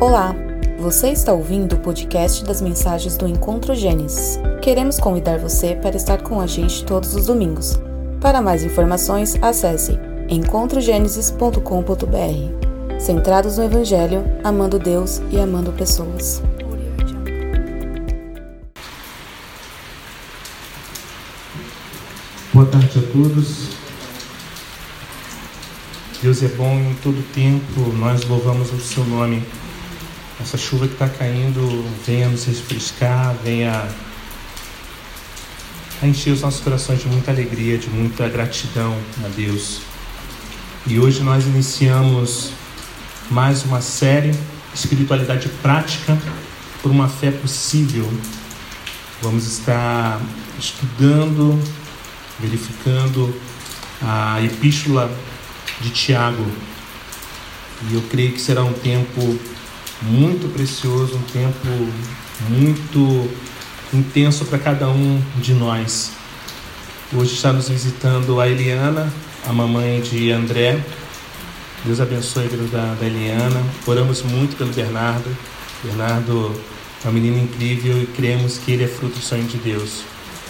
Olá, você está ouvindo o podcast das mensagens do Encontro Gênesis. Queremos convidar você para estar com a gente todos os domingos. Para mais informações, acesse encontrogenesis.com.br. Centrados no Evangelho, amando Deus e amando pessoas. Boa tarde a todos. Deus é bom em todo tempo, nós louvamos o seu nome. Essa chuva que está caindo venha nos refrescar, venha a encher os nossos corações de muita alegria, de muita gratidão a Deus. E hoje nós iniciamos mais uma série Espiritualidade Prática por uma Fé Possível. Vamos estar estudando, verificando a Epístola de Tiago. E eu creio que será um tempo muito precioso, um tempo muito intenso para cada um de nós. Hoje está nos visitando a Eliana, a mamãe de André. Deus abençoe a vida da, da Eliana. Oramos muito pelo Bernardo. Bernardo é um menino incrível e cremos que ele é fruto do sonho de Deus.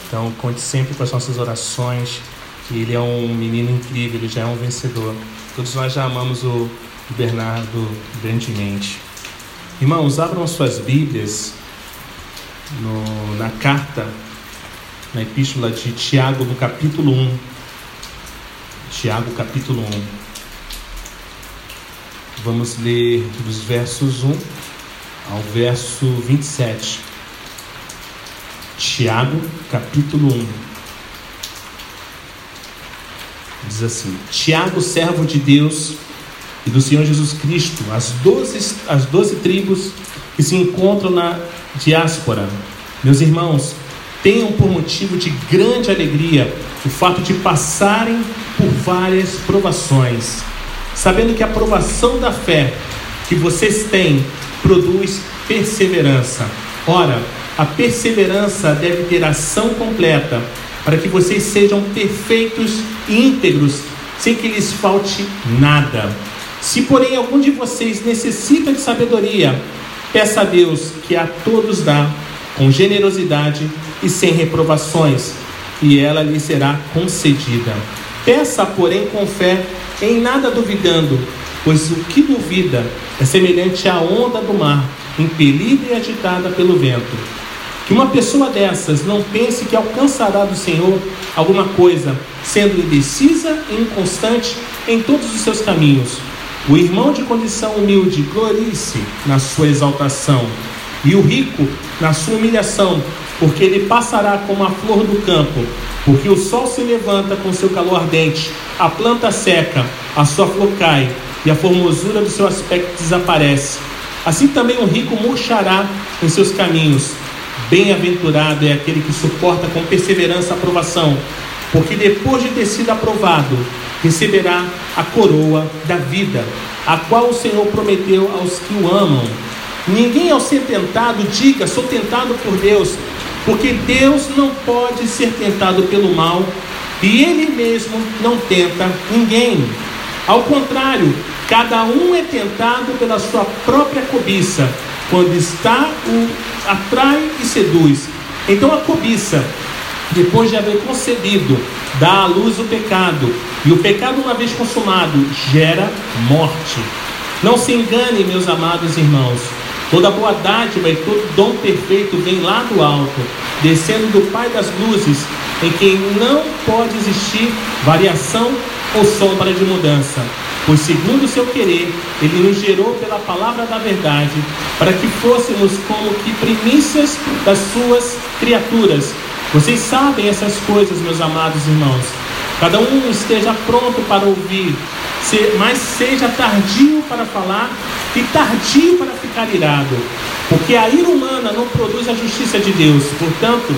Então, conte sempre com as nossas orações, que ele é um menino incrível, ele já é um vencedor. Todos nós já amamos o Bernardo grandemente. Irmãos, abram suas Bíblias no, na carta, na epístola de Tiago, no capítulo 1. Tiago, capítulo 1. Vamos ler dos versos 1 ao verso 27. Tiago, capítulo 1. Diz assim: Tiago, servo de Deus e do Senhor Jesus Cristo, as doze, as doze tribos que se encontram na diáspora. Meus irmãos, tenham por motivo de grande alegria o fato de passarem por várias provações, sabendo que a provação da fé que vocês têm produz perseverança. Ora, a perseverança deve ter ação completa, para que vocês sejam perfeitos e íntegros, sem que lhes falte nada. Se, porém, algum de vocês necessita de sabedoria, peça a Deus que a todos dá, com generosidade e sem reprovações, e ela lhe será concedida. Peça, porém, com fé, em nada duvidando, pois o que duvida é semelhante à onda do mar, impelida e agitada pelo vento. Que uma pessoa dessas não pense que alcançará do Senhor alguma coisa, sendo indecisa e inconstante em todos os seus caminhos. O irmão de condição humilde glorie-se na sua exaltação, e o rico na sua humilhação, porque ele passará como a flor do campo, porque o sol se levanta com seu calor ardente, a planta seca, a sua flor cai, e a formosura do seu aspecto desaparece. Assim também o rico murchará em seus caminhos. Bem-aventurado é aquele que suporta com perseverança a aprovação, porque depois de ter sido aprovado, receberá a coroa da vida, a qual o Senhor prometeu aos que o amam. Ninguém ao ser tentado diga, sou tentado por Deus, porque Deus não pode ser tentado pelo mal e Ele mesmo não tenta ninguém. Ao contrário, cada um é tentado pela sua própria cobiça, quando está o atrai e seduz. Então a cobiça depois de haver concebido, dá à luz o pecado, e o pecado, uma vez consumado, gera morte. Não se engane, meus amados irmãos, toda boa dádiva e todo dom perfeito vem lá do alto, descendo do Pai das luzes, em quem não pode existir variação ou sombra de mudança. Pois, segundo o seu querer, ele nos gerou pela palavra da verdade, para que fôssemos como que primícias das suas criaturas. Vocês sabem essas coisas, meus amados irmãos. Cada um esteja pronto para ouvir, mas seja tardio para falar e tardio para ficar irado. Porque a ira humana não produz a justiça de Deus. Portanto,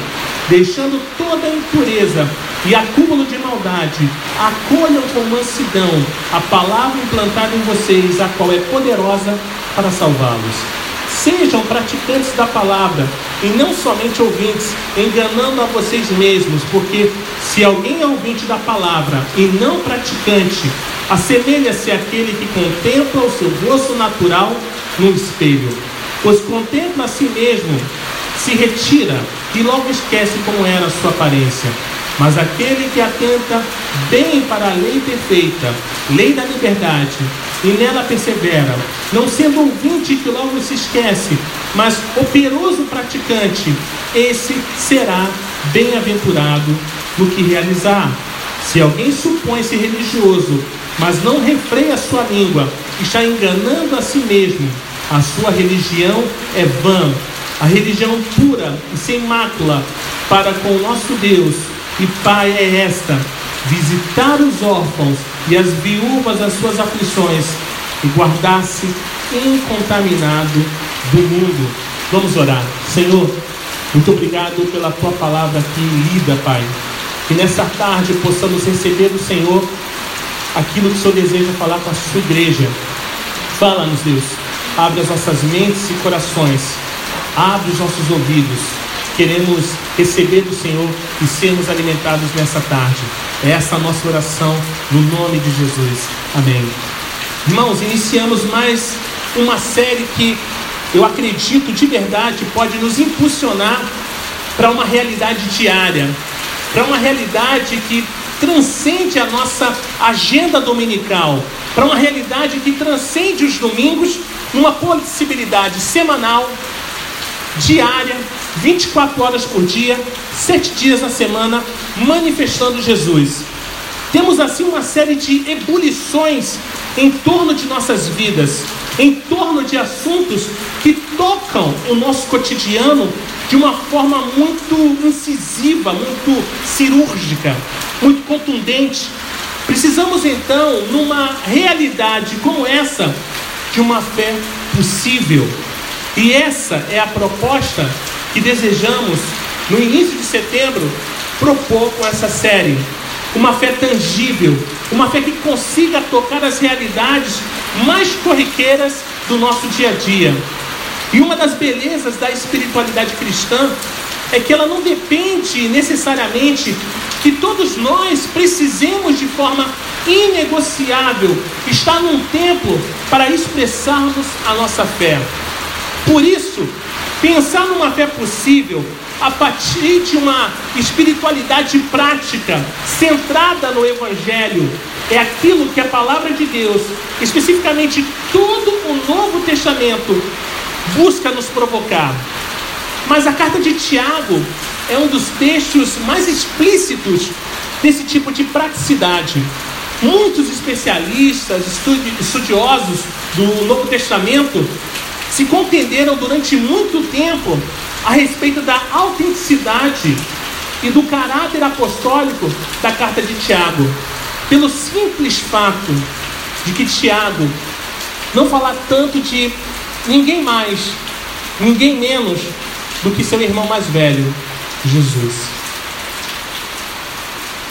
deixando toda a impureza e acúmulo de maldade, acolham com mansidão a palavra implantada em vocês, a qual é poderosa para salvá-los. Sejam praticantes da palavra e não somente ouvintes, enganando a vocês mesmos, porque se alguém é ouvinte da palavra e não praticante, assemelha-se àquele que contempla o seu rosto natural no espelho, pois contempla a si mesmo, se retira e logo esquece como era a sua aparência. Mas aquele que atenta bem para a lei perfeita, lei da liberdade, e nela persevera, não sendo ouvinte que logo se esquece, mas operoso praticante, esse será bem-aventurado no que realizar. Se alguém supõe-se religioso, mas não refreia sua língua, está enganando a si mesmo. A sua religião é vã. A religião pura e sem mácula para com o nosso Deus e Pai é esta: visitar os órfãos e as viúvas das suas aflições e guardar-se incontaminado do mundo. Vamos orar. Senhor, muito obrigado pela tua palavra aqui lida, Pai. Que nessa tarde possamos receber do Senhor aquilo que o Senhor deseja falar com a sua igreja. Fala-nos, Deus. Abre as nossas mentes e corações. Abre os nossos ouvidos. Queremos receber do Senhor e sermos alimentados nessa tarde. É essa a nossa oração no nome de Jesus. Amém. Irmãos, iniciamos mais uma série que eu acredito de verdade pode nos impulsionar para uma realidade diária, para uma realidade que transcende a nossa agenda dominical, para uma realidade que transcende os domingos, numa possibilidade semanal, diária, 24 horas por dia, sete dias na semana, manifestando Jesus. Temos assim uma série de ebulições em torno de nossas vidas, em torno de assuntos que tocam o nosso cotidiano de uma forma muito incisiva, muito cirúrgica, muito contundente. Precisamos então, numa realidade como essa, de uma fé possível. E essa é a proposta que desejamos, no início de setembro, propor com essa série. Uma fé tangível, uma fé que consiga tocar as realidades mais corriqueiras do nosso dia a dia. E uma das belezas da espiritualidade cristã é que ela não depende necessariamente que todos nós precisemos de forma inegociável estar num templo para expressarmos a nossa fé. Por isso, pensar numa fé possível a partir de uma espiritualidade prática centrada no Evangelho é aquilo que a palavra de Deus, especificamente todo o Novo Testamento, busca nos provocar. Mas a carta de Tiago é um dos textos mais explícitos desse tipo de praticidade. Muitos especialistas, estudiosos do Novo Testamento se contenderam durante muito tempo a respeito da autenticidade e do caráter apostólico da carta de Tiago, pelo simples fato de que Tiago não fala tanto de ninguém mais, ninguém menos do que seu irmão mais velho, Jesus.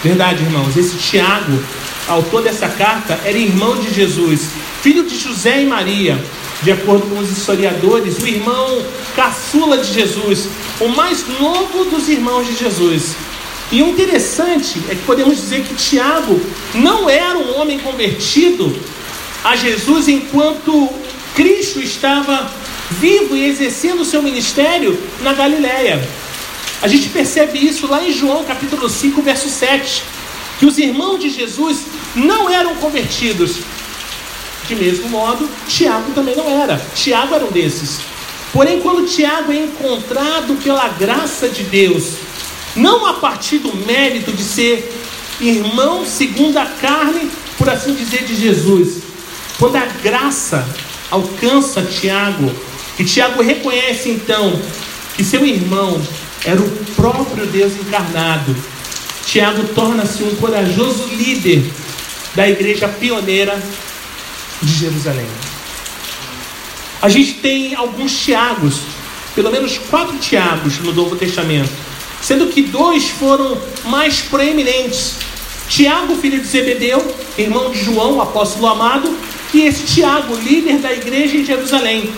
Verdade, irmãos, esse Tiago, autor dessa carta, era irmão de Jesus, filho de José e Maria, de acordo com os historiadores, o irmão caçula de Jesus, o mais novo dos irmãos de Jesus. E o interessante é que podemos dizer que Tiago não era um homem convertido a Jesus enquanto Cristo estava vivo e exercendo o seu ministério na Galiléia. A gente percebe isso lá em João capítulo 5, verso 7, que os irmãos de Jesus não eram convertidos, de mesmo modo, Tiago também não era. Tiago era um desses. Porém, quando Tiago é encontrado pela graça de Deus, não a partir do mérito de ser irmão segundo a carne, por assim dizer, de Jesus, quando a graça alcança Tiago, e Tiago reconhece então que seu irmão era o próprio Deus encarnado, Tiago torna-se um corajoso líder da igreja pioneira de Jerusalém. A gente tem alguns Tiagos, pelo menos quatro Tiagos no Novo Testamento, sendo que dois foram mais proeminentes. Tiago, filho de Zebedeu, irmão de João, apóstolo amado, e esse Tiago, líder da igreja em Jerusalém.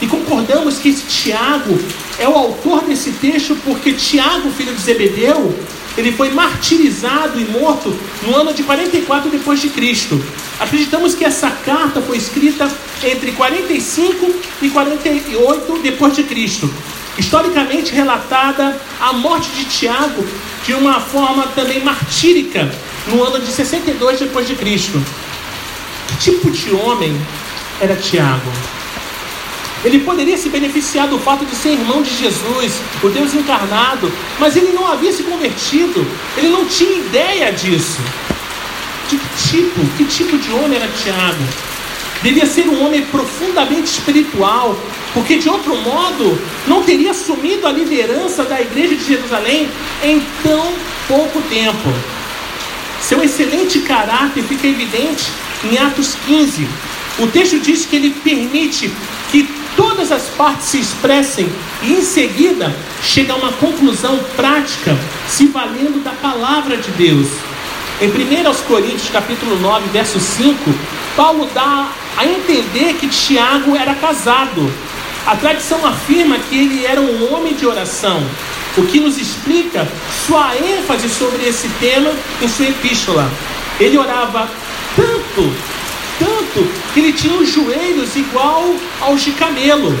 E concordamos que esse Tiago é o autor desse texto porque Tiago, filho de Zebedeu, ele foi martirizado e morto no ano de 44 depois de Cristo. Acreditamos que essa carta foi escrita entre 45 e 48 depois de Cristo. Historicamente relatada a morte de Tiago de uma forma também martírica no ano de 62 depois de Cristo. Que tipo de homem era Tiago? Ele poderia se beneficiar do fato de ser irmão de Jesus, o Deus encarnado, mas ele não havia se convertido, ele não tinha ideia disso. De que tipo, que tipo de homem era Tiago? Devia ser um homem profundamente espiritual, porque de outro modo não teria assumido a liderança da igreja de Jerusalém em tão pouco tempo. Seu excelente caráter fica evidente em Atos 15. O texto diz que ele permite que todas as partes se expressem e em seguida chega a uma conclusão prática, se valendo da palavra de Deus. Em 1 Coríntios capítulo 9, verso 5, Paulo dá a entender que Tiago era casado. A tradição afirma que ele era um homem de oração, o que nos explica sua ênfase sobre esse tema em sua epístola. Ele orava tanto tanto que ele tinha os joelhos igual aos de camelo.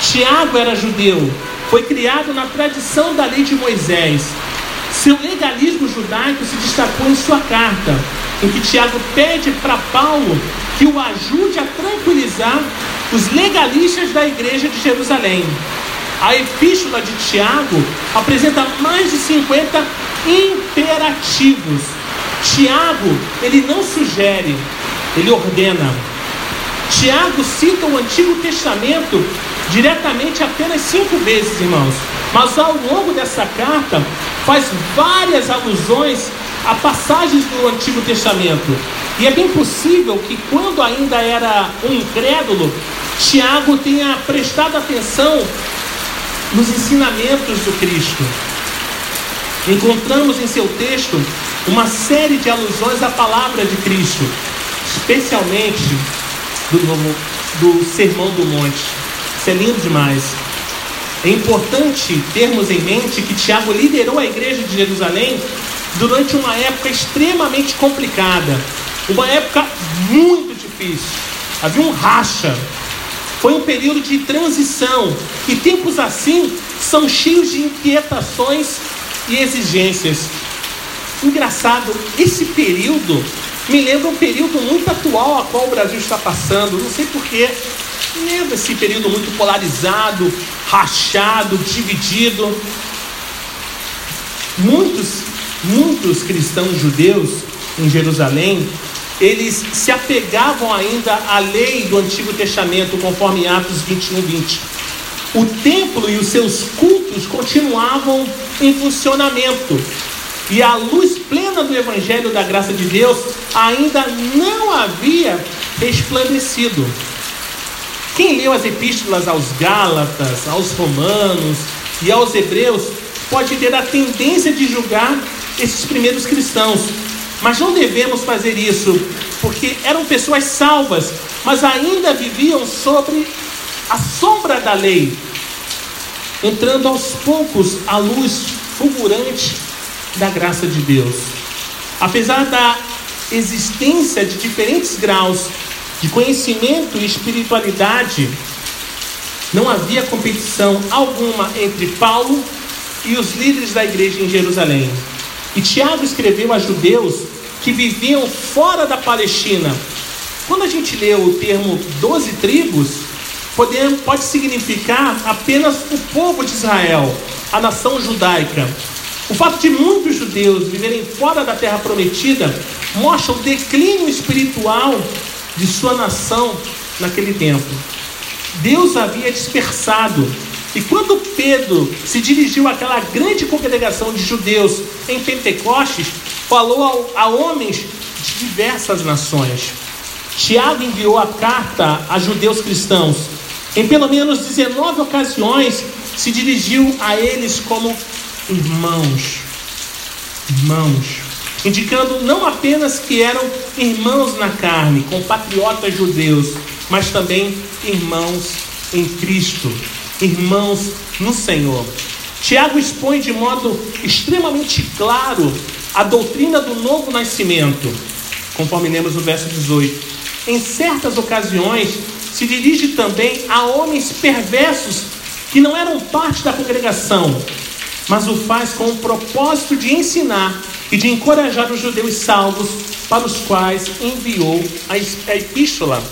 Tiago era judeu, foi criado na tradição da lei de Moisés. Seu legalismo judaico se destacou em sua carta, em que Tiago pede para Paulo que o ajude a tranquilizar os legalistas da igreja de Jerusalém. A epístola de Tiago apresenta mais de 50 imperativos. Tiago, ele não sugere, ele ordena. Tiago cita o Antigo Testamento diretamente apenas cinco vezes, irmãos. Mas ao longo dessa carta faz várias alusões a passagens do Antigo Testamento. E é bem possível que quando ainda era um incrédulo, Tiago tenha prestado atenção nos ensinamentos do Cristo. Encontramos em seu texto uma série de alusões à palavra de Cristo, especialmente do, do Sermão do Monte. Isso é lindo demais. É importante termos em mente que Tiago liderou a igreja de Jerusalém durante uma época extremamente complicada, uma época muito difícil. Havia um racha. Foi um período de transição. E tempos assim são cheios de inquietações e exigências. Engraçado, esse período me lembra um período muito atual a qual o Brasil está passando. Não sei porquê. Lembra esse período muito polarizado, rachado, dividido. Muitos, muitos cristãos judeus em Jerusalém, eles se apegavam ainda à lei do Antigo Testamento, conforme Atos 21, 20. O templo e os seus cultos continuavam em funcionamento, e a luz plena do Evangelho da graça de Deus ainda não havia resplandecido. Quem leu as epístolas aos Gálatas, aos Romanos e aos Hebreus pode ter a tendência de julgar esses primeiros cristãos, mas não devemos fazer isso, porque eram pessoas salvas, mas ainda viviam sobre a sombra da lei, entrando aos poucos a luz fulgurante da graça de Deus. Apesar da existência de diferentes graus de conhecimento e espiritualidade, não havia competição alguma entre Paulo e os líderes da igreja em Jerusalém. E Tiago escreveu a judeus que viviam fora da Palestina. Quando a gente lê o termo doze tribos, pode, pode significar apenas o povo de Israel, a nação judaica. O fato de muitos judeus viverem fora da terra prometida mostra o declínio espiritual de sua nação naquele tempo. Deus havia dispersado. E quando Pedro se dirigiu àquela grande congregação de judeus em Pentecostes, falou a, homens de diversas nações. Tiago enviou a carta a judeus cristãos. Em pelo menos 19 ocasiões, se dirigiu a eles como irmãos. Irmãos. Indicando não apenas que eram irmãos na carne, compatriotas judeus, mas também irmãos em Cristo, irmãos no Senhor. Tiago expõe de modo extremamente claro a doutrina do novo nascimento, conforme lemos no verso 18. Em certas ocasiões, se dirige também a homens perversos que não eram parte da congregação, mas o faz com o propósito de ensinar e de encorajar os judeus salvos para os quais enviou a epístola.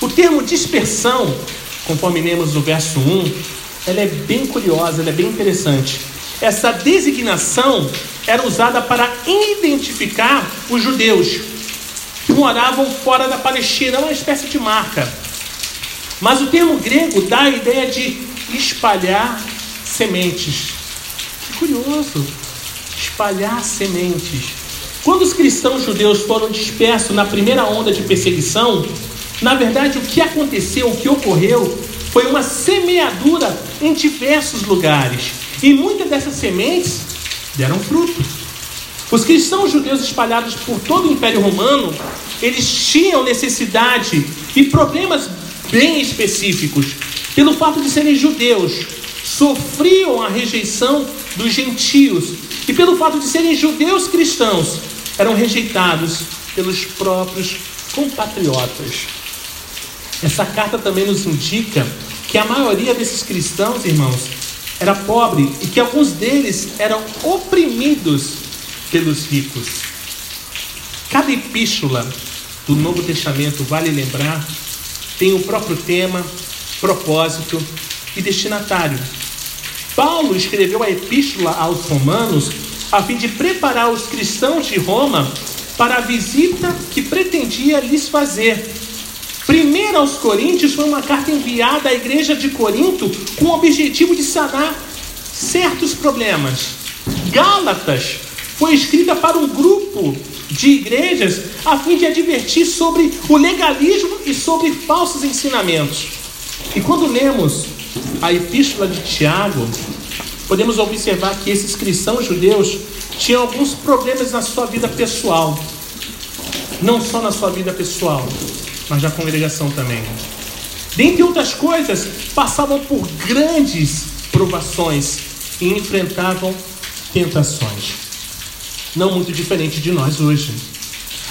O termo dispersão, conforme lemos no verso 1, ela é bem curiosa, ela é bem interessante. Essa designação era usada para identificar os judeus que moravam fora da Palestina, uma espécie de marca. Mas o termo grego dá a ideia de espalhar sementes. Curioso! Espalhar sementes. Quando os cristãos judeus foram dispersos na primeira onda de perseguição, na verdade o que aconteceu, o que ocorreu, foi uma semeadura em diversos lugares. E muitas dessas sementes deram fruto. Os cristãos judeus espalhados por todo o Império Romano, eles tinham necessidade e problemas bem específicos. Pelo fato de serem judeus, sofriam a rejeição dos gentios. E pelo fato de serem judeus cristãos, eram rejeitados pelos próprios compatriotas. Essa carta também nos indica que a maioria desses cristãos, irmãos, era pobre e que alguns deles eram oprimidos pelos ricos. Cada epístola do Novo Testamento, vale lembrar, tem o próprio tema, propósito e destinatário. Paulo escreveu a epístola aos Romanos a fim de preparar os cristãos de Roma para a visita que pretendia lhes fazer. Primeiro aos Coríntios foi uma carta enviada à igreja de Corinto com o objetivo de sanar certos problemas. Gálatas foi escrita para um grupo de igrejas a fim de advertir sobre o legalismo e sobre falsos ensinamentos. E quando lemos a epístola de Tiago, podemos observar que esses cristãos judeus tinham alguns problemas na sua vida pessoal. Não só na sua vida pessoal, mas na congregação também. Dentre outras coisas, passavam por grandes provações e enfrentavam tentações não muito diferente de nós hoje.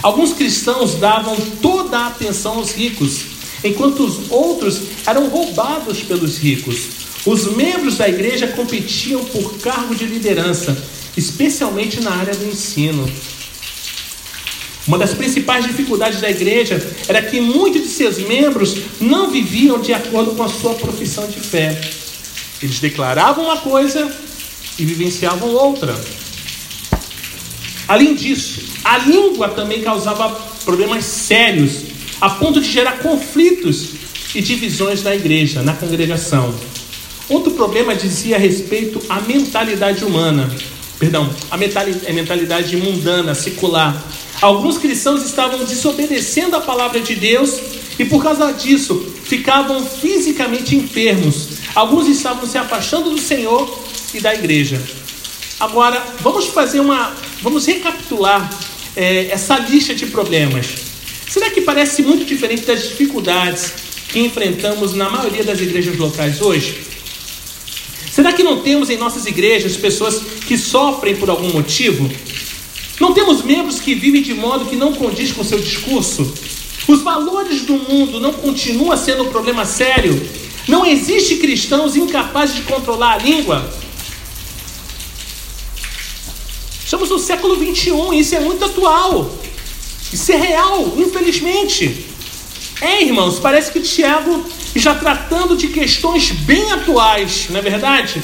Alguns cristãos davam toda a atenção aos ricos, enquanto os outros eram roubados pelos ricos. Os membros da igreja competiam por cargo de liderança, especialmente na área do ensino. Uma das principais dificuldades da igreja era que muitos de seus membros não viviam de acordo com a sua profissão de fé. Eles declaravam uma coisa e vivenciavam outra. Além disso, a língua também causava problemas sérios, a ponto de gerar conflitos e divisões na igreja, na congregação. Outro problema dizia respeito à mentalidade humana, perdão, a mentalidade mundana, secular. Alguns cristãos estavam desobedecendo a palavra de Deus e por causa disso ficavam fisicamente enfermos. Alguns estavam se afastando do Senhor e da igreja. Agora, vamos fazer uma. Vamos recapitular é, essa lista de problemas. Será que parece muito diferente das dificuldades que enfrentamos na maioria das igrejas locais hoje? Será que não temos em nossas igrejas pessoas que sofrem por algum motivo? Não temos membros que vivem de modo que não condiz com seu discurso? Os valores do mundo não continuam sendo um problema sério? Não existe cristãos incapazes de controlar a língua? Estamos no século 21 e isso é muito atual. Isso é real, infelizmente. É, irmãos, parece que Tiago está tratando de questões bem atuais, não é verdade?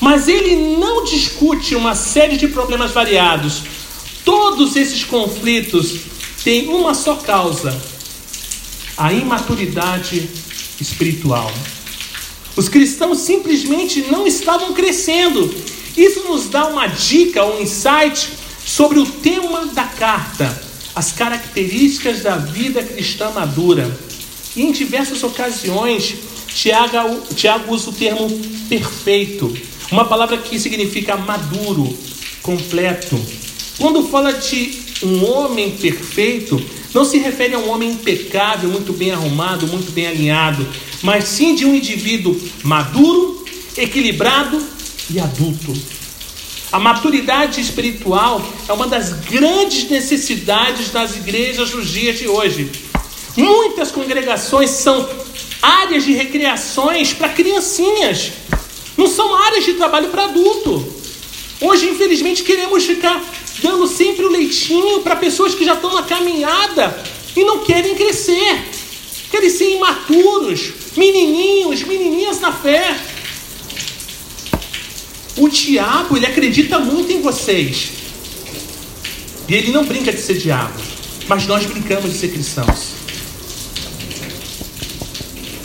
Mas ele não discute uma série de problemas variados. Todos esses conflitos têm uma só causa: a imaturidade espiritual. Os cristãos simplesmente não estavam crescendo isso nos dá uma dica, um insight sobre o tema da carta, as características da vida cristã madura. E em diversas ocasiões, Tiago, Tiago usa o termo perfeito, uma palavra que significa maduro, completo. Quando fala de um homem perfeito, não se refere a um homem impecável, muito bem arrumado, muito bem alinhado, mas sim de um indivíduo maduro, equilibrado e adulto. A maturidade espiritual é uma das grandes necessidades das igrejas nos dias de hoje. Muitas congregações são áreas de recreações para criancinhas, não são áreas de trabalho para adulto. Hoje, infelizmente, queremos ficar dando sempre o leitinho para pessoas que já estão na caminhada e não querem crescer, querem ser imaturos, menininhos, menininhas na fé. O diabo, ele acredita muito em vocês. E ele não brinca de ser diabo, mas nós brincamos de ser cristãos.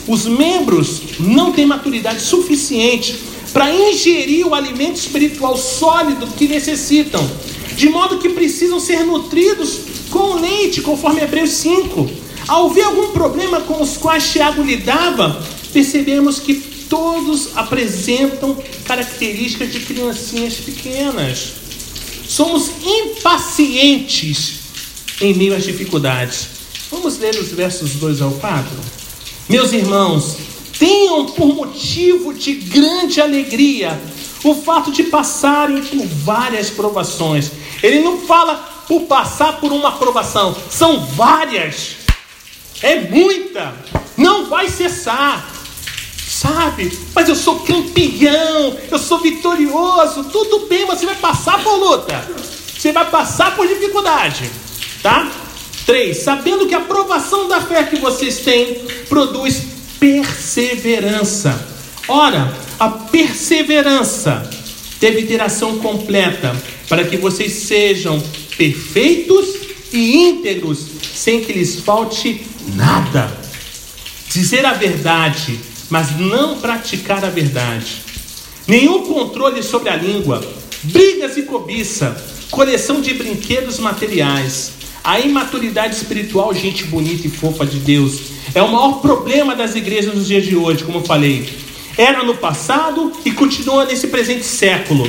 Os membros não têm maturidade suficiente para ingerir o alimento espiritual sólido que necessitam, de modo que precisam ser nutridos com leite, conforme Hebreus 5. Ao ver algum problema com os quais Tiago lidava, percebemos que todos apresentam características de criancinhas pequenas. Somos impacientes em meio às dificuldades. Vamos ler os versos 2 ao 4? Meus irmãos, tenham por motivo de grande alegria o fato de passarem por várias provações. Ele não fala por passar por uma provação, são várias. É muita. Não vai cessar. Sabe? Mas eu sou campeão, eu sou vitorioso. Tudo bem, mas você vai passar por luta. Você vai passar por dificuldade, tá? 3. Sabendo que a aprovação da fé que vocês têm produz perseverança. Ora, a perseverança deve ter ação completa, para que vocês sejam perfeitos e íntegros, sem que lhes falte nada. Dizer a verdade, mas não praticar a verdade. Nenhum controle sobre a língua, brigas e cobiça, coleção de brinquedos materiais a imaturidade espiritual, gente bonita e fofa de Deus, é o maior problema das igrejas nos dias de hoje, como eu falei. Era no passado e continua nesse presente século.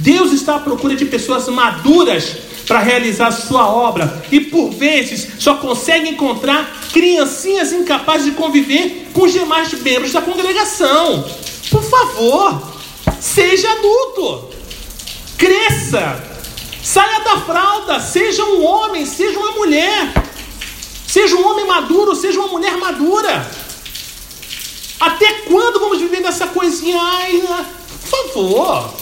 Deus está à procura de pessoas maduras para realizar sua obra e por vezes só consegue encontrar criancinhas incapazes de conviver com os demais membros da congregação. Por favor, seja adulto, cresça, Saia da fralda, seja um homem, seja uma mulher. Seja um homem maduro, seja uma mulher madura. Até quando vamos viver nessa coisinha? Ai, por favor.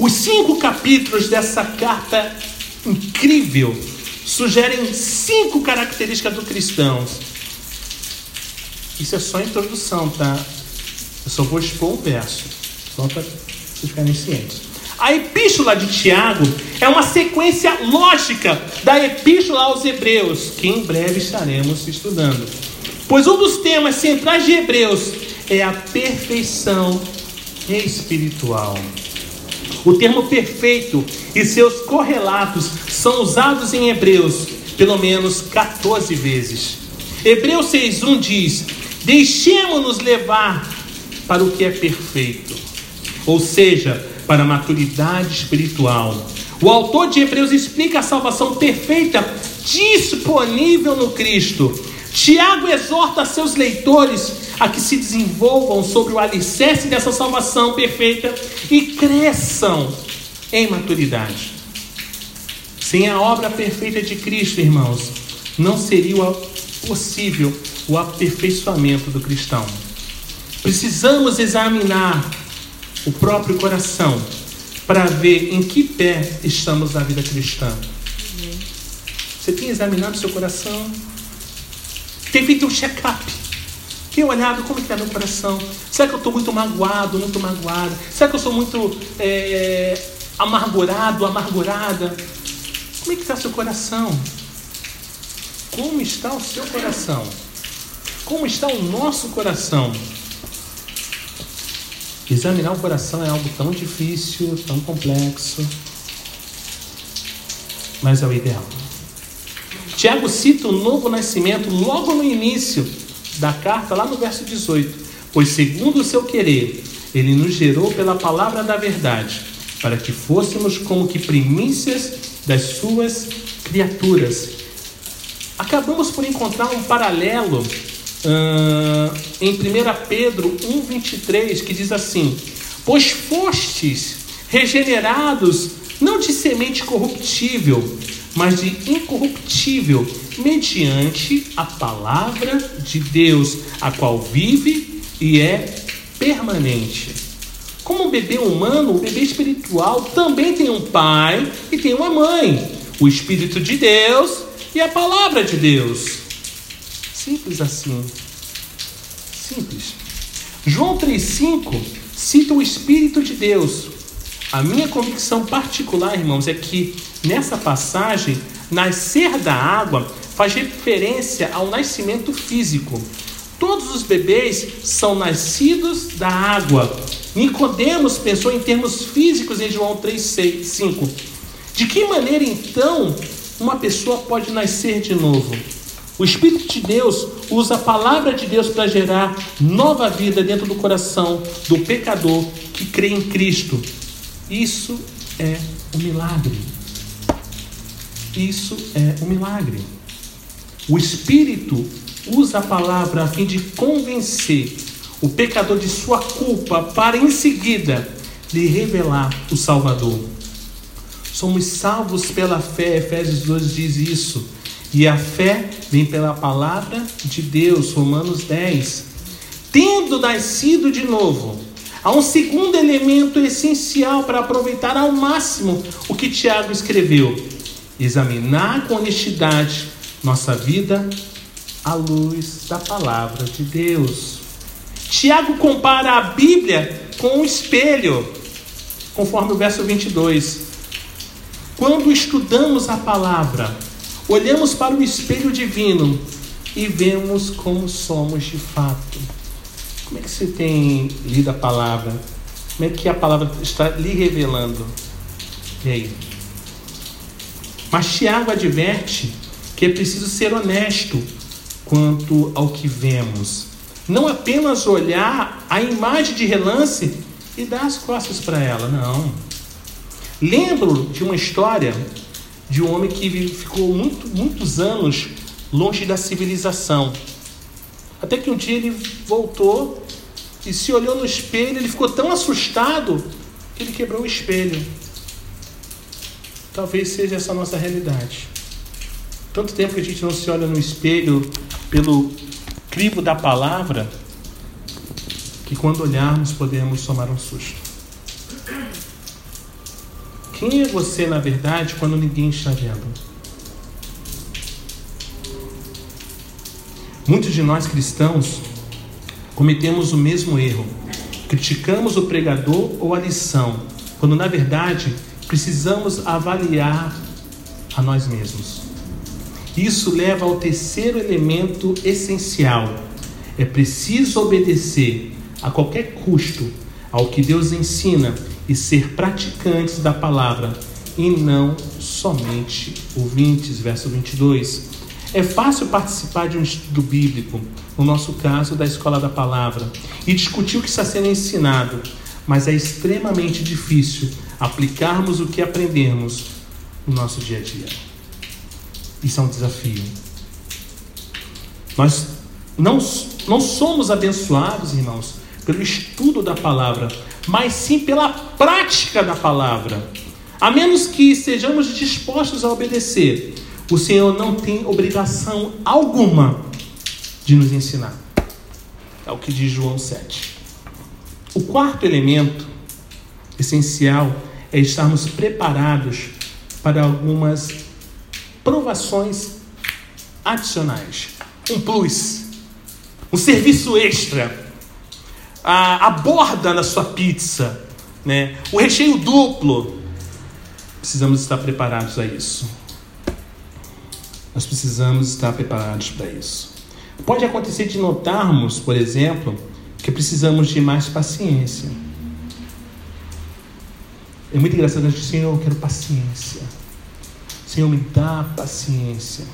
Os cinco capítulos dessa carta incrível sugerem cinco características do cristão. Isso é só a introdução, tá? Eu só vou expor um verso, só para vocês ficarem cientes. A epístola de Tiago é uma sequência lógica da epístola aos Hebreus, que em breve estaremos estudando. Pois um dos temas centrais de Hebreus é a perfeição espiritual. O termo perfeito e seus correlatos são usados em Hebreus pelo menos 14 vezes. Hebreus 6:1 diz: Deixemos-nos levar para o que é perfeito. Ou seja, para a maturidade espiritual. O autor de Hebreus explica a salvação perfeita disponível no Cristo. Tiago exorta seus leitores a que se desenvolvam sobre o alicerce dessa salvação perfeita e cresçam em maturidade. Sem a obra perfeita de Cristo, irmãos, não seria possível o aperfeiçoamento do cristão. Precisamos examinar o próprio coração para ver em que pé estamos na vida cristã. Você tem examinado seu coração? Tem feito um check-up? Tem olhado como está meu coração? Será que eu estou muito magoado, muito magoada? Será que eu sou muito é, amargurado, amargurada? Como é que está seu coração? Como está o seu coração? Como está o nosso coração? Examinar o coração é algo tão difícil, tão complexo, mas é o ideal. Tiago cita o novo nascimento logo no início da carta, lá no verso 18. Pois, segundo o seu querer, ele nos gerou pela palavra da verdade, para que fôssemos como que primícias das suas criaturas. Acabamos por encontrar um paralelo Uh, em 1 Pedro 1,23, que diz assim: Pois fostes regenerados não de semente corruptível, mas de incorruptível, mediante a palavra de Deus, a qual vive e é permanente. Como o bebê humano, o bebê espiritual também tem um pai e tem uma mãe, o Espírito de Deus e a palavra de Deus. Simples assim. Simples. João 3,5 cita o Espírito de Deus. A minha convicção particular, irmãos, é que nessa passagem, nascer da água faz referência ao nascimento físico. Todos os bebês são nascidos da água. Nicodemos pensou em termos físicos em João 3,5. De que maneira então uma pessoa pode nascer de novo? O Espírito de Deus usa a palavra de Deus para gerar nova vida dentro do coração do pecador que crê em Cristo. Isso é um milagre. Isso é um milagre. O Espírito usa a palavra a fim de convencer o pecador de sua culpa para em seguida lhe revelar o Salvador. Somos salvos pela fé, Efésios 2 diz isso. E a fé vem pela palavra de Deus, Romanos 10. Tendo nascido de novo, há um segundo elemento essencial para aproveitar ao máximo o que Tiago escreveu: examinar com honestidade nossa vida à luz da palavra de Deus. Tiago compara a Bíblia com um espelho, conforme o verso 22. Quando estudamos a palavra, Olhamos para o espelho divino e vemos como somos de fato. Como é que você tem lido a palavra? Como é que a palavra está lhe revelando? E aí? Mas Tiago adverte que é preciso ser honesto quanto ao que vemos. Não apenas olhar a imagem de relance e dar as costas para ela, não. Lembro de uma história de um homem que ficou muito, muitos anos longe da civilização. Até que um dia ele voltou e se olhou no espelho, ele ficou tão assustado que ele quebrou o espelho. Talvez seja essa a nossa realidade. Tanto tempo que a gente não se olha no espelho pelo crivo da palavra, que quando olharmos podemos tomar um susto. Quem é você, na verdade, quando ninguém está vendo? Muitos de nós cristãos cometemos o mesmo erro. Criticamos o pregador ou a lição, quando na verdade precisamos avaliar a nós mesmos. Isso leva ao terceiro elemento essencial. É preciso obedecer a qualquer custo ao que Deus ensina e ser praticantes da palavra e não somente ouvintes. Verso 22. É fácil participar de um estudo bíblico, no nosso caso, da escola da palavra, e discutir o que está sendo ensinado, mas é extremamente difícil aplicarmos o que aprendemos no nosso dia a dia. Isso é um desafio. Nós não, não somos abençoados, irmãos, pelo estudo da palavra, mas sim pela prática da palavra. A menos que sejamos dispostos a obedecer, o Senhor não tem obrigação alguma de nos ensinar. É o que diz João 7. O quarto elemento essencial é estarmos preparados para algumas provações adicionais. Um plus, um serviço extra a, a borda na sua pizza, né? o recheio duplo. Precisamos estar preparados a isso. Nós precisamos estar preparados para isso. Pode acontecer de notarmos, por exemplo, que precisamos de mais paciência. É muito engraçado a gente dizer, Senhor, eu quero paciência. Senhor, me dá paciência.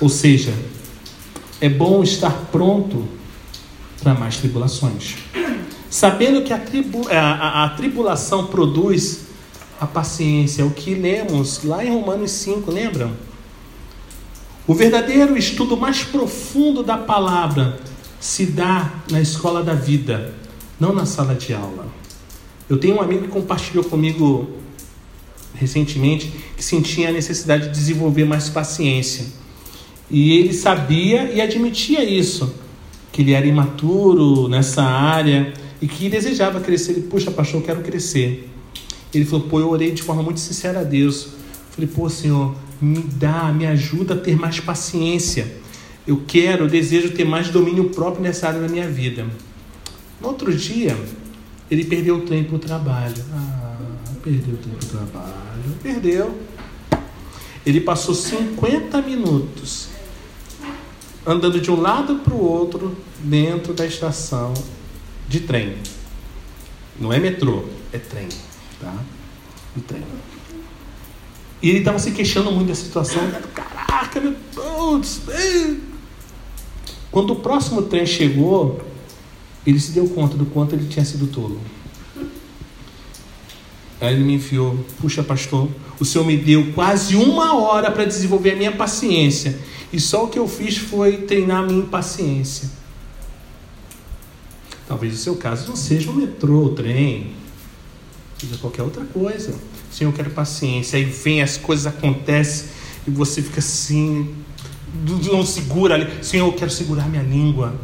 Ou seja, é bom estar pronto para mais tribulações. Sabendo que a, tribu, a, a, a, tribulação produz a paciência, o que lemos lá em Romanos 5, lembram? O verdadeiro estudo mais profundo da palavra se dá na escola da vida, não na sala de aula. Eu tenho um amigo que compartilhou comigo recentemente que sentia a necessidade de desenvolver mais paciência. E ele sabia e admitia isso, que ele era imaturo nessa área e que desejava crescer. Ele, puxa, pastor, eu quero crescer. Ele falou, pô, eu orei de forma muito sincera a Deus. Falei, pô, Senhor, me dá, me ajuda a ter mais paciência. Eu quero, eu desejo ter mais domínio próprio nessa área da minha vida. No outro dia, ele perdeu o trem para o trabalho. Ah, perdeu o trem para o trabalho. Perdeu. Ele passou 50 minutos andando de um lado para o outro dentro da estação de trem. Não é metrô, é trem. Tá? O trem. E ele estava se queixando muito da situação. Caraca, meu Deus! Quando o próximo trem chegou, ele se deu conta do quanto ele tinha sido tolo. Aí ele me enfiou, puxa pastor, o senhor me deu quase uma hora para desenvolver a minha paciência. E só o que eu fiz foi treinar a minha impaciência. Talvez o seu caso não seja o metrô, o trem, seja qualquer outra coisa. Senhor, eu quero paciência. Aí vem, as coisas acontecem e você fica assim, não segura ali. Senhor, eu quero segurar minha língua.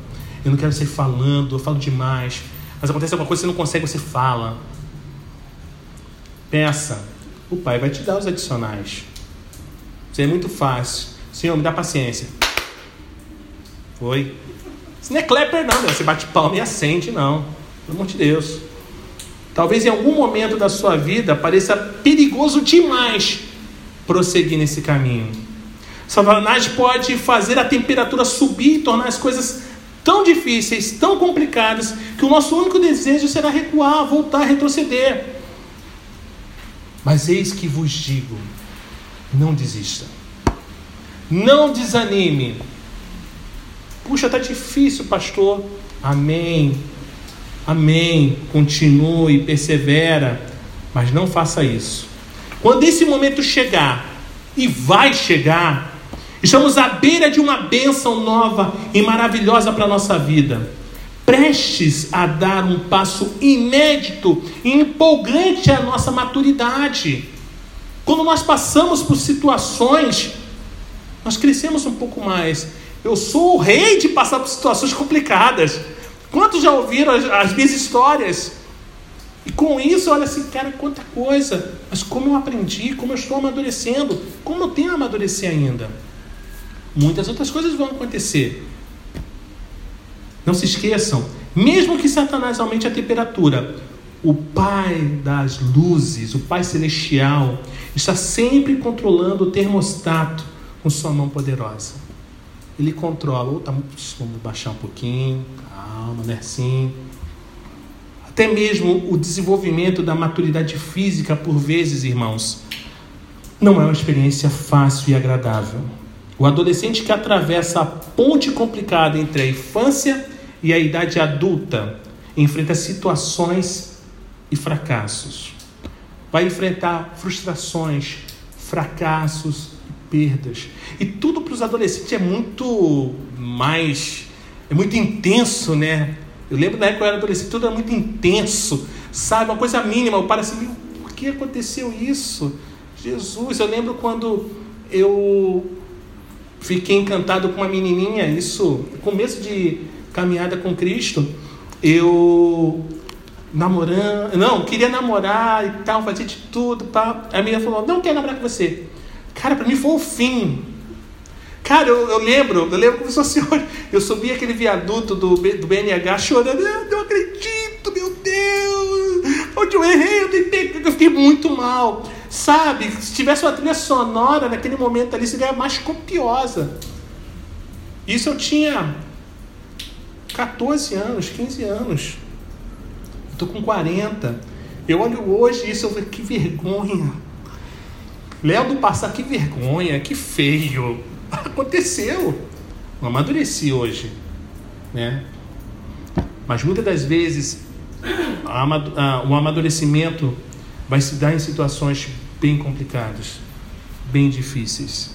Eu não quero ser falando, eu falo demais. Mas acontece alguma coisa, você não consegue, você fala. Peça. O Pai vai te dar os adicionais. Isso é muito fácil. Senhor, me dá paciência. Foi. Isso não é clapper, não. Né? Você bate palma e acende, não. Pelo amor de Deus. Talvez em algum momento da sua vida pareça perigoso demais prosseguir nesse caminho. Satanás pode fazer a temperatura subir e tornar as coisas tão difíceis, tão complicadas, que o nosso único desejo será recuar, voltar, retroceder. Mas eis que vos digo: não desista. Não desanime. Puxa, está difícil, pastor. Amém. Amém. Continue, persevera. Mas não faça isso. Quando esse momento chegar, e vai chegar, estamos à beira de uma bênção nova e maravilhosa para a nossa vida. Prestes a dar um passo inédito e empolgante à nossa maturidade. Quando nós passamos por situações nós crescemos um pouco mais. Eu sou o rei de passar por situações complicadas. Quantos já ouviram as, as minhas histórias? E com isso, olha assim, cara, quanta coisa. Mas como eu aprendi, como eu estou amadurecendo, como eu tenho a amadurecer ainda. Muitas outras coisas vão acontecer. Não se esqueçam, mesmo que Satanás aumente a temperatura, o Pai das luzes, o Pai celestial, está sempre controlando o termostato com sua mão poderosa. Ele controla, vamos baixar um pouquinho, calma, né? Assim. Até mesmo o desenvolvimento da maturidade física, por vezes, irmãos, não é uma experiência fácil e agradável. O adolescente que atravessa a ponte complicada entre a infância e a idade adulta enfrenta situações e fracassos. Vai enfrentar frustrações, fracassos, perdas. E tudo para os adolescentes é muito mais. É muito intenso, né? Eu lembro da época que eu era adolescente, tudo era muito intenso, sabe? Uma coisa mínima. Eu paro assim, por que aconteceu isso? Jesus, eu lembro quando eu fiquei encantado com uma menininha, isso, começo de caminhada com Cristo, eu namorando, não, queria namorar e tal, fazer de tudo, pá. A menina falou: "Não quero namorar com você". Cara, para mim foi o fim. Cara, eu, eu, lembro, eu lembro como se fosse hoje. Eu subi aquele viaduto do, do BNH chorando. Eu não acredito, meu Deus! Onde eu errei, eu tentei. Eu fiquei muito mal. Sabe? Se tivesse uma trilha sonora naquele momento ali, seria mais copiosa. Isso eu tinha 14 anos, 15 anos. Estou com 40. Eu olho hoje isso, eu falei, que vergonha. Léo do passado, que vergonha, que feio. Aconteceu. Não amadureci hoje. Né? Mas muitas das vezes o amadurecimento vai se dar em situações bem complicadas, bem difíceis.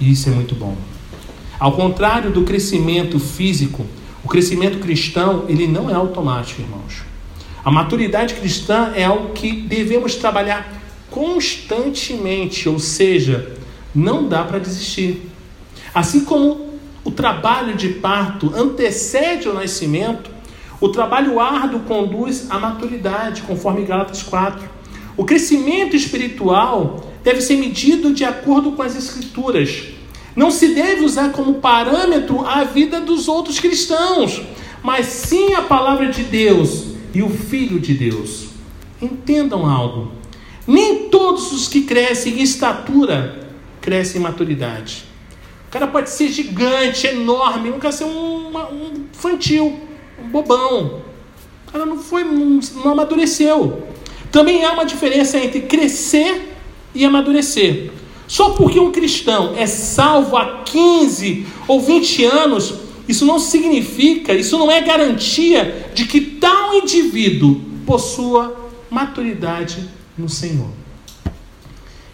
E isso é muito bom. Ao contrário do crescimento físico, o crescimento cristão, ele não é automático, irmãos. A maturidade cristã é algo que devemos trabalhar constantemente, ou seja, não dá para desistir. Assim como o trabalho de parto antecede o nascimento, o trabalho árduo conduz à maturidade, conforme Gálatas 4. O crescimento espiritual deve ser medido de acordo com as Escrituras. Não se deve usar como parâmetro a vida dos outros cristãos, mas sim a palavra de Deus e o Filho de Deus. Entendam algo. Nem todos os que crescem em estatura crescem em maturidade. O cara pode ser gigante, enorme, nunca ser um, um infantil, um bobão. O cara não foi, não, não amadureceu. Também há uma diferença entre crescer e amadurecer. Só porque um cristão é salvo há 15 ou 20 anos, isso não significa, isso não é garantia de que tal indivíduo possua maturidade no Senhor.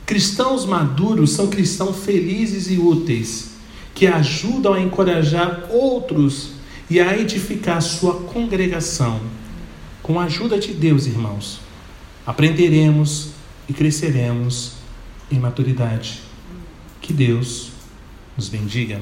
Cristãos maduros são cristãos felizes e úteis, que ajudam a encorajar outros e a edificar sua congregação. Com a ajuda de Deus, irmãos, aprenderemos e cresceremos em maturidade. Que Deus nos bendiga.